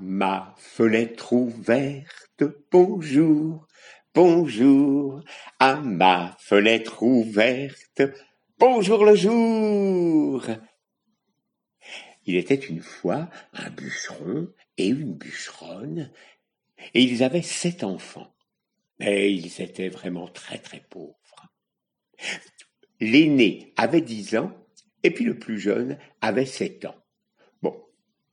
ma fenêtre ouverte, bonjour, bonjour, à ma fenêtre ouverte, bonjour le jour. Il était une fois un bûcheron et une bûcheronne, et ils avaient sept enfants. Mais ils étaient vraiment très très pauvres. L'aîné avait dix ans, et puis le plus jeune avait sept ans.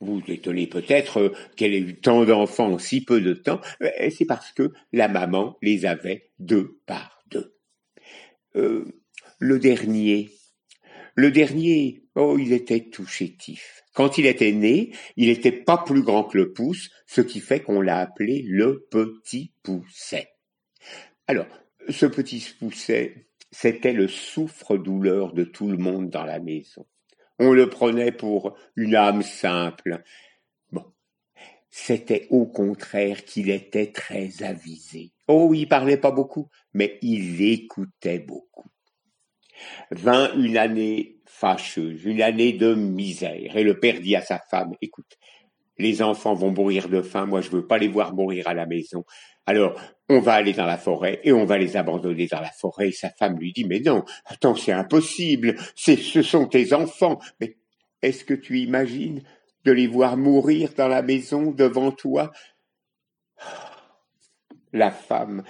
Vous vous étonnez peut-être qu'elle ait eu tant d'enfants en si peu de temps, c'est parce que la maman les avait deux par deux. Euh, le dernier, le dernier, oh, il était tout chétif. Quand il était né, il n'était pas plus grand que le pouce, ce qui fait qu'on l'a appelé le petit pousset. Alors, ce petit pousset, c'était le souffre-douleur de tout le monde dans la maison. On le prenait pour une âme simple. Bon, c'était au contraire qu'il était très avisé. Oh, il parlait pas beaucoup, mais il écoutait beaucoup. Vint une année fâcheuse, une année de misère, et le père dit à sa femme, écoute, les enfants vont mourir de faim, moi je veux pas les voir mourir à la maison. Alors, on va aller dans la forêt et on va les abandonner dans la forêt. Sa femme lui dit, mais non, attends, c'est impossible, c'est, ce sont tes enfants. Mais est-ce que tu imagines de les voir mourir dans la maison devant toi? La femme,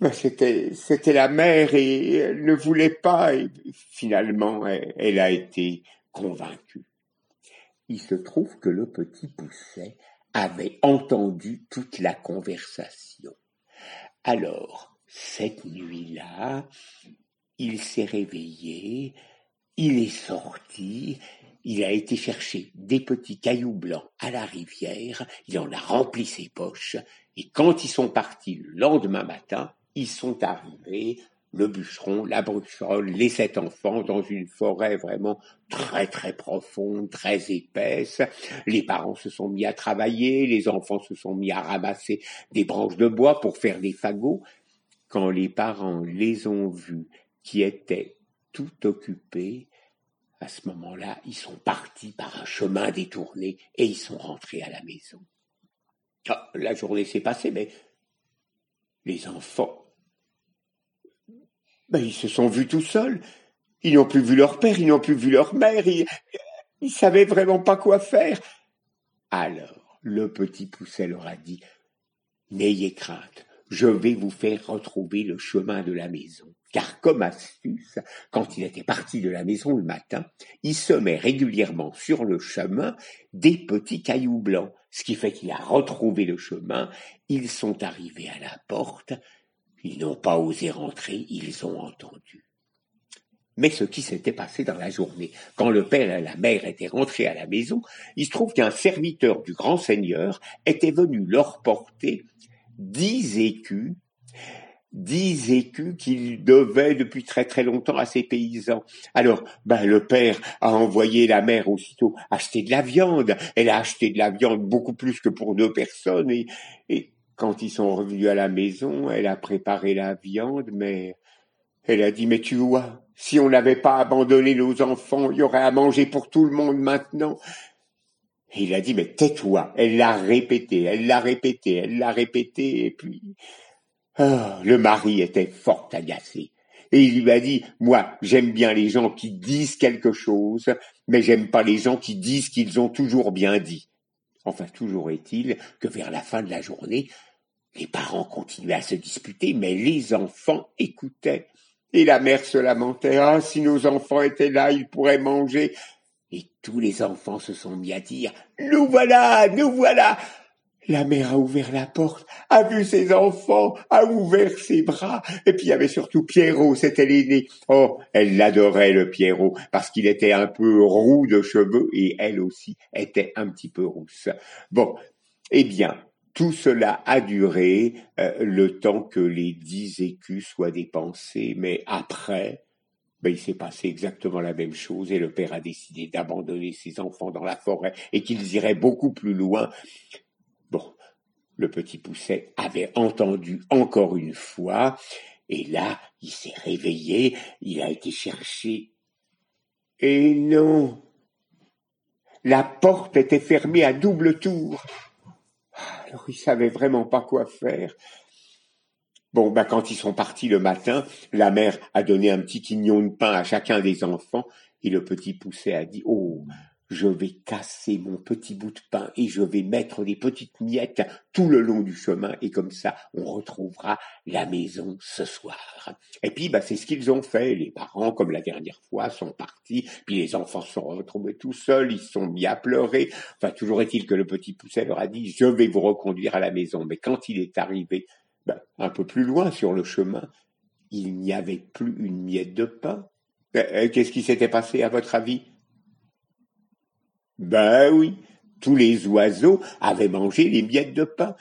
ben, c'était, c'était la mère et elle ne voulait pas et finalement elle, a été convaincue. Il se trouve que le petit Pousset avait entendu toute la conversation. Alors, cette nuit-là, il s'est réveillé, il est sorti, il a été chercher des petits cailloux blancs à la rivière, il en a rempli ses poches, et quand ils sont partis le lendemain matin, ils sont arrivés, le bûcheron, la bûcheronne, les sept enfants, dans une forêt vraiment très très profonde, très épaisse. Les parents se sont mis à travailler, les enfants se sont mis à ramasser des branches de bois pour faire des fagots. Quand les parents les ont vus, qui étaient tout occupés, à ce moment-là, ils sont partis par un chemin détourné et ils sont rentrés à la maison. Ah, la journée s'est passée, mais les enfants ben, ils se sont vus tout seuls. Ils n'ont plus vu leur père, ils n'ont plus vu leur mère, ils, ils savaient vraiment pas quoi faire. Alors, le petit Pousset leur a dit, N'ayez crainte, je vais vous faire retrouver le chemin de la maison. Car comme astuce, quand il était parti de la maison le matin, il semait régulièrement sur le chemin des petits cailloux blancs, ce qui fait qu'il a retrouvé le chemin, ils sont arrivés à la porte, ils n'ont pas osé rentrer, ils ont entendu. Mais ce qui s'était passé dans la journée, quand le père et la mère étaient rentrés à la maison, il se trouve qu'un serviteur du grand seigneur était venu leur porter dix écus, dix écus qu'il devait depuis très très longtemps à ses paysans. Alors, ben, le père a envoyé la mère aussitôt acheter de la viande. Elle a acheté de la viande beaucoup plus que pour deux personnes et, et quand ils sont revenus à la maison, elle a préparé la viande, mais elle a dit, mais tu vois, si on n'avait pas abandonné nos enfants, il y aurait à manger pour tout le monde maintenant. Et il a dit, mais tais-toi. Elle l'a répété, elle l'a répété, elle l'a répété, et puis... Ah, le mari était fort agacé. Et il lui a dit, moi, j'aime bien les gens qui disent quelque chose, mais j'aime pas les gens qui disent qu'ils ont toujours bien dit. Enfin, toujours est-il que vers la fin de la journée, les parents continuaient à se disputer, mais les enfants écoutaient. Et la mère se lamentait, ah, si nos enfants étaient là, ils pourraient manger. Et tous les enfants se sont mis à dire, nous voilà, nous voilà. La mère a ouvert la porte, a vu ses enfants, a ouvert ses bras, et puis il y avait surtout Pierrot, c'était l'aîné. Oh, elle l'adorait le Pierrot, parce qu'il était un peu roux de cheveux, et elle aussi était un petit peu rousse. Bon, eh bien, tout cela a duré euh, le temps que les dix écus soient dépensés, mais après, ben, il s'est passé exactement la même chose et le père a décidé d'abandonner ses enfants dans la forêt et qu'ils iraient beaucoup plus loin. Le petit Pousset avait entendu encore une fois et là, il s'est réveillé, il a été cherché. Et non, la porte était fermée à double tour. Alors ils savaient vraiment pas quoi faire. Bon, ben quand ils sont partis le matin, la mère a donné un petit quignon de pain à chacun des enfants et le petit poussé a dit Oh, je vais casser mon petit bout de pain et je vais mettre des petites miettes tout le long du chemin et comme ça on retrouvera la maison ce soir. Et puis bah c'est ce qu'ils ont fait. Les parents, comme la dernière fois, sont partis. Puis les enfants se sont retrouvés tout seuls. Ils se sont mis à pleurer. Enfin toujours est-il que le petit pousset leur a dit je vais vous reconduire à la maison. Mais quand il est arrivé bah, un peu plus loin sur le chemin, il n'y avait plus une miette de pain. Euh, euh, qu'est-ce qui s'était passé à votre avis? Ben oui, tous les oiseaux avaient mangé les miettes de pain.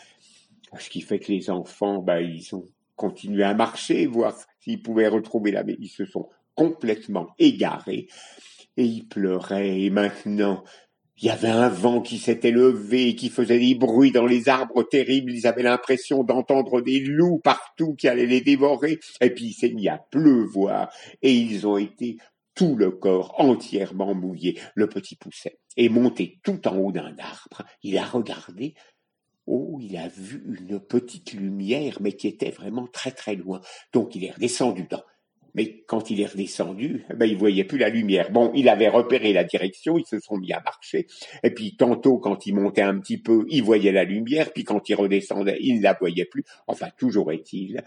Ce qui fait que les enfants, ben, ils ont continué à marcher, voir s'ils pouvaient retrouver la Ils se sont complètement égarés et ils pleuraient. Et maintenant, il y avait un vent qui s'était levé, qui faisait des bruits dans les arbres terribles. Ils avaient l'impression d'entendre des loups partout qui allaient les dévorer. Et puis il s'est mis à pleuvoir et ils ont été tout le corps entièrement mouillé. Le petit pousset est monté tout en haut d'un arbre. Il a regardé. Oh, il a vu une petite lumière, mais qui était vraiment très très loin. Donc il est redescendu dedans. Mais quand il est redescendu, eh ben, il voyait plus la lumière. Bon, il avait repéré la direction, ils se sont mis à marcher. Et puis tantôt, quand il montait un petit peu, il voyait la lumière. Puis quand il redescendait, il ne la voyait plus. Enfin, toujours est-il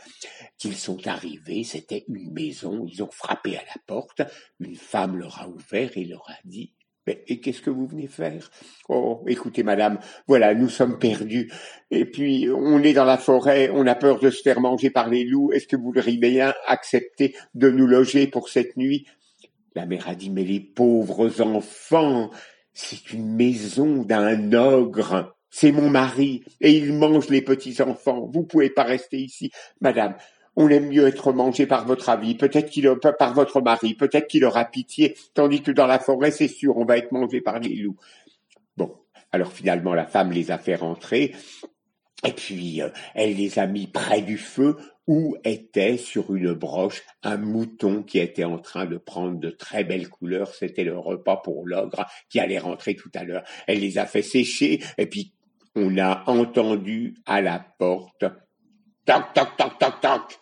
qu'ils sont arrivés. C'était une maison. Ils ont frappé à la porte. Une femme leur a ouvert et leur a dit et qu'est-ce que vous venez faire? Oh, écoutez, madame, voilà, nous sommes perdus. Et puis, on est dans la forêt, on a peur de se faire manger par les loups. Est-ce que vous voudriez bien accepter de nous loger pour cette nuit? La mère a dit, mais les pauvres enfants, c'est une maison d'un ogre. C'est mon mari, et il mange les petits enfants. Vous pouvez pas rester ici. Madame, on aime mieux être mangé par votre avis, peut-être qu'il par votre mari, peut-être qu'il aura pitié, tandis que dans la forêt, c'est sûr, on va être mangé par les loups. Bon, alors finalement, la femme les a fait rentrer, et puis euh, elle les a mis près du feu où était sur une broche un mouton qui était en train de prendre de très belles couleurs. C'était le repas pour l'ogre qui allait rentrer tout à l'heure. Elle les a fait sécher, et puis on a entendu à la porte Toc, toc, toc, toc, toc.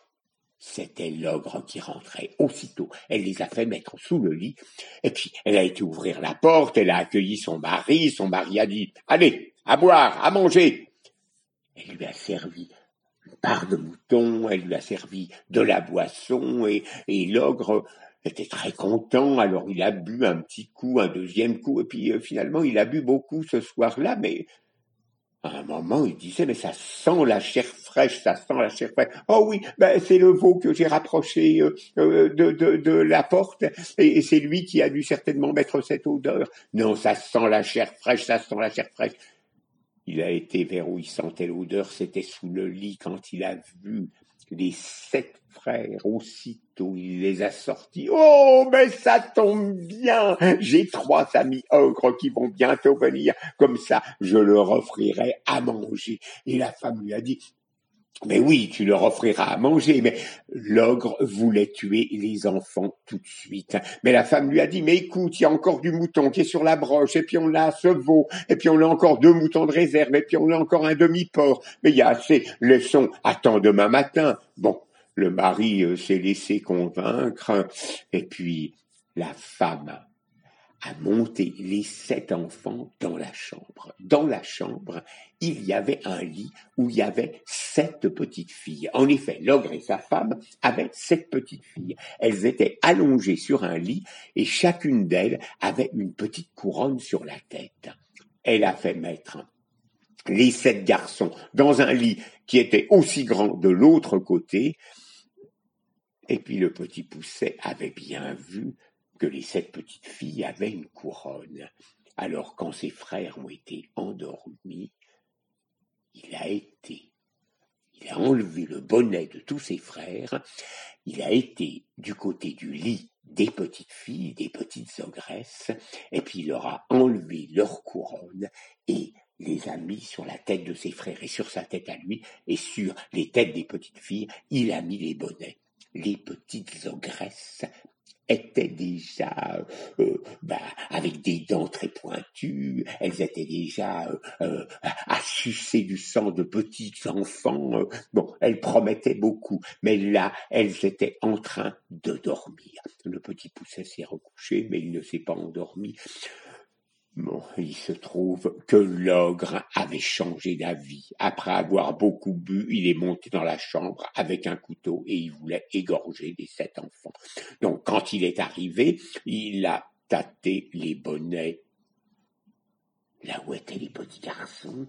C'était l'ogre qui rentrait aussitôt. Elle les a fait mettre sous le lit, et puis elle a été ouvrir la porte, elle a accueilli son mari, son mari a dit Allez, à boire, à manger. Elle lui a servi une part de mouton, elle lui a servi de la boisson, et, l'ogre était très content, alors il a bu un petit coup, un deuxième coup, et puis euh, finalement il a bu beaucoup ce soir-là, mais à un moment, il disait, mais ça sent la chair ça sent la chair fraîche. Oh oui, ben, c'est le veau que j'ai rapproché euh, euh, de, la porte, et, c'est lui qui a dû certainement mettre cette odeur. Non, ça sent la chair fraîche, ça sent la chair fraîche. Il a été vers où il sentait l'odeur, c'était sous le lit quand il a vu les sept frères, aussitôt il les a sortis. Oh, mais ça tombe bien J'ai trois amis ogres qui vont bientôt venir. Comme ça, je leur offrirai à manger. Et la femme lui a dit, mais oui, tu leur offriras à manger, mais l'ogre voulait tuer les enfants tout de suite. Mais la femme lui a dit, mais écoute, il y a encore du mouton qui est sur la broche, et puis on a ce veau, et puis on a encore deux moutons de réserve, et puis on a encore un demi-porc. Mais il y a assez, laissons, attends demain matin. Bon, le mari euh, s'est laissé convaincre, et puis la femme monté les sept enfants dans la chambre. Dans la chambre, il y avait un lit où il y avait sept petites filles. En effet, l'ogre et sa femme avaient sept petites filles. Elles étaient allongées sur un lit et chacune d'elles avait une petite couronne sur la tête. Elle a fait mettre les sept garçons dans un lit qui était aussi grand de l'autre côté. Et puis le petit pousset avait bien vu que les sept petites filles avaient une couronne. Alors quand ses frères ont été endormis, il a été, il a enlevé le bonnet de tous ses frères, il a été du côté du lit des petites filles, des petites ogresses, et puis il leur a enlevé leur couronne et les a mis sur la tête de ses frères et sur sa tête à lui et sur les têtes des petites filles, il a mis les bonnets. Les petites ogresses étaient déjà euh, bah, avec des dents très pointues, elles étaient déjà euh, euh sucer du sang de petits enfants. Euh, bon, elles promettaient beaucoup, mais là, elles étaient en train de dormir. Le petit pousset s'est recouché, mais il ne s'est pas endormi. Bon, il se trouve que l'ogre avait changé d'avis. Après avoir beaucoup bu, il est monté dans la chambre avec un couteau et il voulait égorger les sept enfants. Donc, quand il est arrivé, il a tâté les bonnets là où étaient les petits garçons.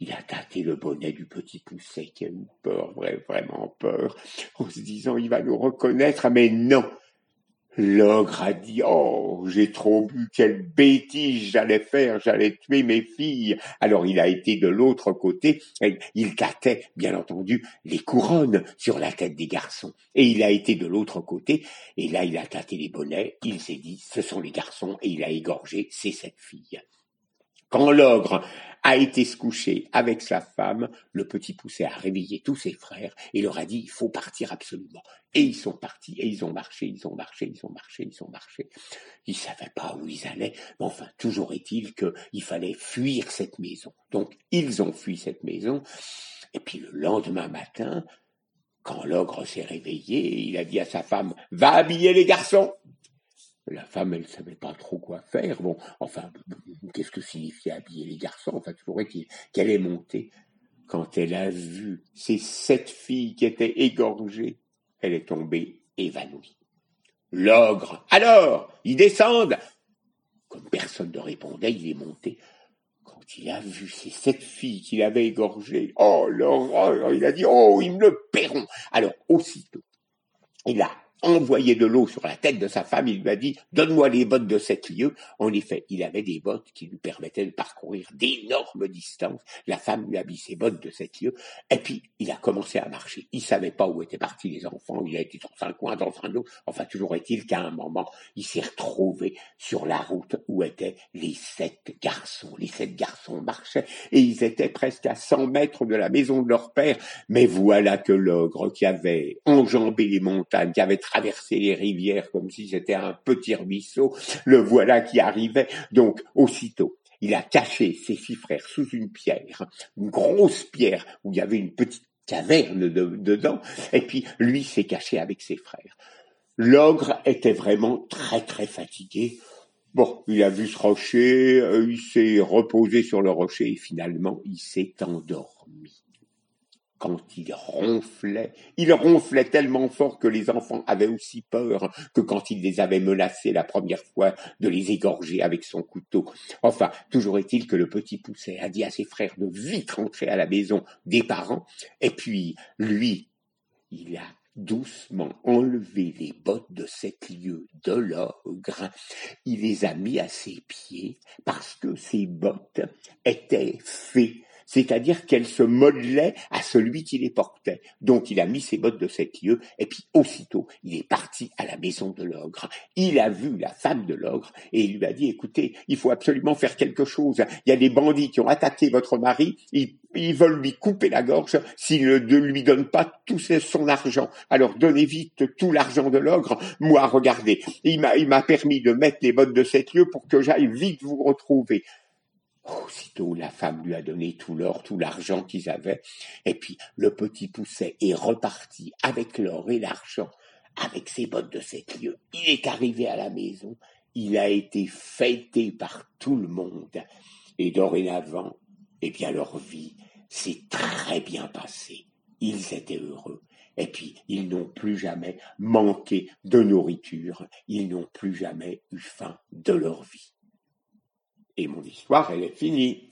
Il a tâté le bonnet du petit pousset qui a eu peur, vraiment peur, en se disant il va nous reconnaître, mais non, L'ogre a dit Oh, j'ai trop bu, quelle bêtise j'allais faire, j'allais tuer mes filles. Alors il a été de l'autre côté, il tâtait, bien entendu, les couronnes sur la tête des garçons. Et il a été de l'autre côté, et là il a tâté les bonnets, il s'est dit Ce sont les garçons, et il a égorgé ces sept filles. Quand l'ogre a été se coucher avec sa femme, le petit poussé a réveillé tous ses frères et leur a dit il faut partir absolument. Et ils sont partis et ils ont marché, ils ont marché, ils ont marché, ils ont marché. Ils savaient pas où ils allaient, mais enfin toujours est-il qu'il fallait fuir cette maison. Donc ils ont fui cette maison. Et puis le lendemain matin, quand l'ogre s'est réveillé, il a dit à sa femme va habiller les garçons. La femme, elle savait pas trop quoi faire. Bon, enfin, qu'est-ce que signifiait habiller les garçons? Enfin, toujours est-il qu'elle est montée. Quand elle a vu ces sept filles qui étaient égorgées, elle est tombée évanouie. L'ogre, alors, ils descendent. Comme personne ne répondait, il est monté. Quand il a vu ces sept filles qu'il avait égorgées, oh l'horreur, il a dit, oh, ils me le paieront. Alors, aussitôt, il a envoyé de l'eau sur la tête de sa femme, il lui a dit Donne-moi les bottes de sept lieues. En effet, il avait des bottes qui lui permettaient de parcourir d'énormes distances. La femme lui a mis ses bottes de sept lieues, et puis il a commencé à marcher. Il savait pas où étaient partis les enfants, il a été dans un coin, dans un autre. Enfin, toujours est-il qu'à un moment, il s'est retrouvé sur la route où étaient les sept garçons. Les sept garçons marchaient, et ils étaient presque à cent mètres de la maison de leur père. Mais voilà que l'ogre qui avait enjambé les montagnes, qui avait traverser les rivières comme si c'était un petit ruisseau, le voilà qui arrivait. Donc, aussitôt, il a caché ses six frères sous une pierre, une grosse pierre où il y avait une petite caverne dedans, et puis lui s'est caché avec ses frères. L'ogre était vraiment très très fatigué. Bon, il a vu ce rocher, euh, il s'est reposé sur le rocher et finalement il s'est endormi quand il ronflait, il ronflait tellement fort que les enfants avaient aussi peur que quand il les avait menacés la première fois de les égorger avec son couteau. Enfin, toujours est-il que le petit pousset a dit à ses frères de vite rentrer à la maison des parents, et puis lui, il a doucement enlevé les bottes de sept lieues de l'ogre, il les a mis à ses pieds parce que ces bottes étaient faites c'est-à-dire qu'elle se modelait à celui qui les portait. Donc il a mis ses bottes de sept lieues, et puis aussitôt il est parti à la maison de l'ogre. Il a vu la femme de l'ogre, et il lui a dit, écoutez, il faut absolument faire quelque chose. Il y a des bandits qui ont attaqué votre mari, ils, veulent lui couper la gorge s'il ne lui donne pas tout son argent. Alors donnez vite tout l'argent de l'ogre. Moi, regardez, il m'a, il m'a permis de mettre les bottes de sept lieues pour que j'aille vite vous retrouver. Aussitôt, la femme lui a donné tout l'or, tout l'argent qu'ils avaient, et puis le petit pousset est reparti avec l'or et l'argent, avec ses bottes de sept lieues. Il est arrivé à la maison, il a été fêté par tout le monde, et dorénavant, eh bien leur vie s'est très bien passée. Ils étaient heureux. Et puis, ils n'ont plus jamais manqué de nourriture, ils n'ont plus jamais eu faim de leur vie. Et mon histoire, elle est finie.